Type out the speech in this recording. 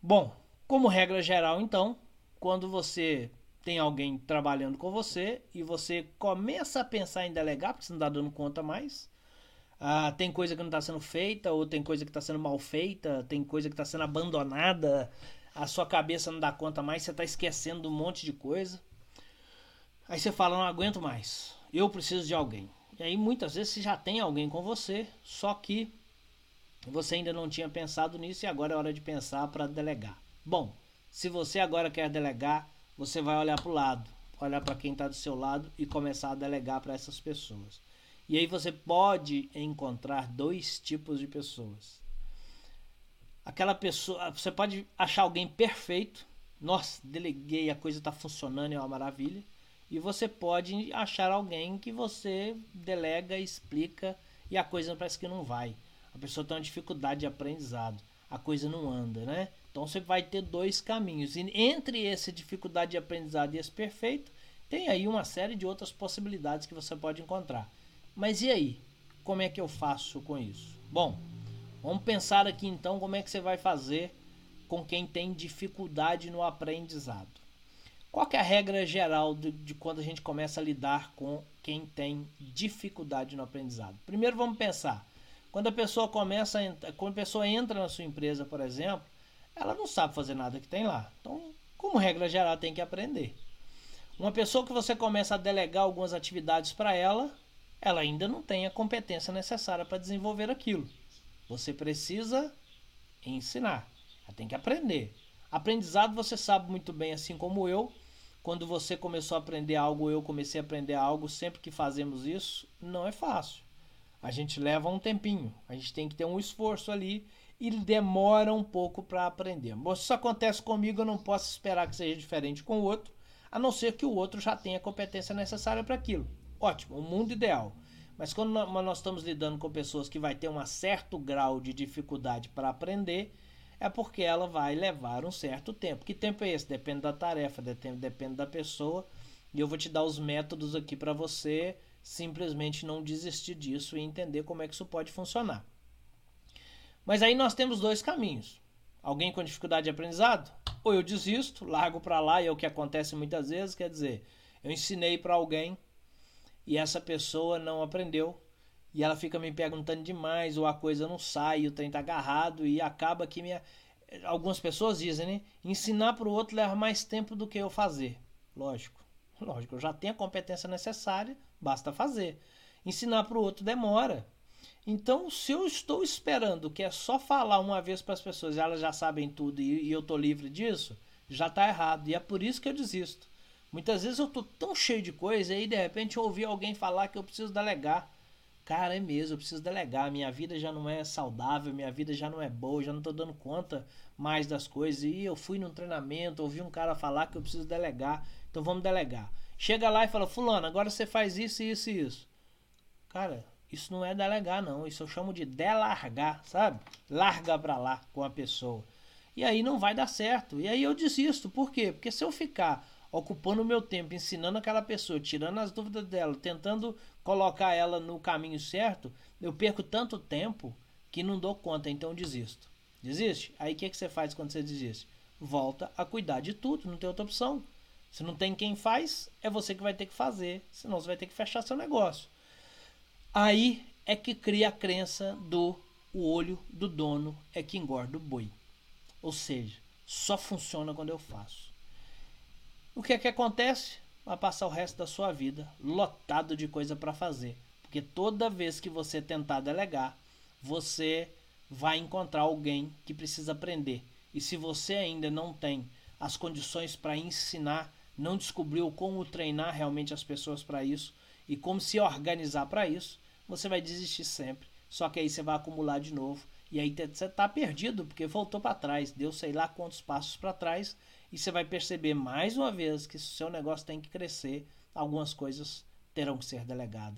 Bom, como regra geral, então, quando você tem alguém trabalhando com você e você começa a pensar em delegar, porque você não está dando conta mais, ah, tem coisa que não está sendo feita, ou tem coisa que está sendo mal feita, tem coisa que está sendo abandonada, a sua cabeça não dá conta mais, você está esquecendo um monte de coisa. Aí você fala, não aguento mais, eu preciso de alguém. E aí muitas vezes você já tem alguém com você, só que você ainda não tinha pensado nisso e agora é hora de pensar para delegar. Bom, se você agora quer delegar, você vai olhar para o lado, olhar para quem está do seu lado e começar a delegar para essas pessoas. E aí você pode encontrar dois tipos de pessoas. Aquela pessoa, você pode achar alguém perfeito, nossa, deleguei, a coisa está funcionando, é uma maravilha. E você pode achar alguém que você delega, explica e a coisa parece que não vai. A pessoa tem uma dificuldade de aprendizado, a coisa não anda, né? Então você vai ter dois caminhos. E entre essa dificuldade de aprendizado e esse perfeito, tem aí uma série de outras possibilidades que você pode encontrar. Mas e aí? Como é que eu faço com isso? Bom, vamos pensar aqui então como é que você vai fazer com quem tem dificuldade no aprendizado. Qual é a regra geral de, de, quando a gente começa a lidar com quem tem dificuldade no aprendizado? Primeiro vamos pensar, quando a pessoa começa, a, quando a pessoa entra na sua empresa, por exemplo, ela não sabe fazer nada que tem lá. Então, como regra geral, tem que aprender. Uma pessoa que você começa a delegar algumas atividades para ela, ela ainda não tem a competência necessária para desenvolver aquilo. Você precisa ensinar. Ela tem que aprender. Aprendizado você sabe muito bem, assim como eu. Quando você começou a aprender algo, eu comecei a aprender algo, sempre que fazemos isso, não é fácil. A gente leva um tempinho, a gente tem que ter um esforço ali e demora um pouco para aprender. Mas se isso acontece comigo, eu não posso esperar que seja diferente com o outro, a não ser que o outro já tenha a competência necessária para aquilo. Ótimo, o mundo ideal. Mas quando nós estamos lidando com pessoas que vai ter um certo grau de dificuldade para aprender, é porque ela vai levar um certo tempo. Que tempo é esse? Depende da tarefa, depende da pessoa. E eu vou te dar os métodos aqui para você simplesmente não desistir disso e entender como é que isso pode funcionar. Mas aí nós temos dois caminhos. Alguém com dificuldade de aprendizado? Ou eu desisto, largo para lá, e é o que acontece muitas vezes, quer dizer, eu ensinei para alguém e essa pessoa não aprendeu e ela fica me perguntando demais ou a coisa não sai, o trem tá agarrado e acaba que minha algumas pessoas dizem, né, ensinar para o outro leva mais tempo do que eu fazer. Lógico. Lógico, eu já tenho a competência necessária, basta fazer. Ensinar para o outro demora. Então, se eu estou esperando que é só falar uma vez para as pessoas e elas já sabem tudo e, e eu estou livre disso, já está errado. E é por isso que eu desisto. Muitas vezes eu tô tão cheio de coisa e aí de repente eu ouvi alguém falar que eu preciso delegar. Cara, é mesmo, eu preciso delegar. Minha vida já não é saudável, minha vida já não é boa, já não tô dando conta mais das coisas. E eu fui num treinamento, ouvi um cara falar que eu preciso delegar. Então vamos delegar. Chega lá e fala, fulano, agora você faz isso, isso e isso. Cara, isso não é delegar, não. Isso eu chamo de delargar, sabe? Larga pra lá com a pessoa. E aí não vai dar certo. E aí eu desisto. Por quê? Porque se eu ficar ocupando o meu tempo ensinando aquela pessoa, tirando as dúvidas dela, tentando colocar ela no caminho certo, eu perco tanto tempo que não dou conta, então desisto. Desiste? Aí o que, que você faz quando você desiste? Volta a cuidar de tudo, não tem outra opção. Se não tem quem faz, é você que vai ter que fazer, senão você vai ter que fechar seu negócio. Aí é que cria a crença do o olho do dono é que engorda o boi. Ou seja, só funciona quando eu faço. O que é que acontece? Vai passar o resto da sua vida lotado de coisa para fazer. Porque toda vez que você tentar delegar, você vai encontrar alguém que precisa aprender. E se você ainda não tem as condições para ensinar, não descobriu como treinar realmente as pessoas para isso e como se organizar para isso, você vai desistir sempre. Só que aí você vai acumular de novo e aí você está perdido porque voltou para trás, deu sei lá quantos passos para trás e você vai perceber mais uma vez que se o seu negócio tem que crescer, algumas coisas terão que ser delegadas.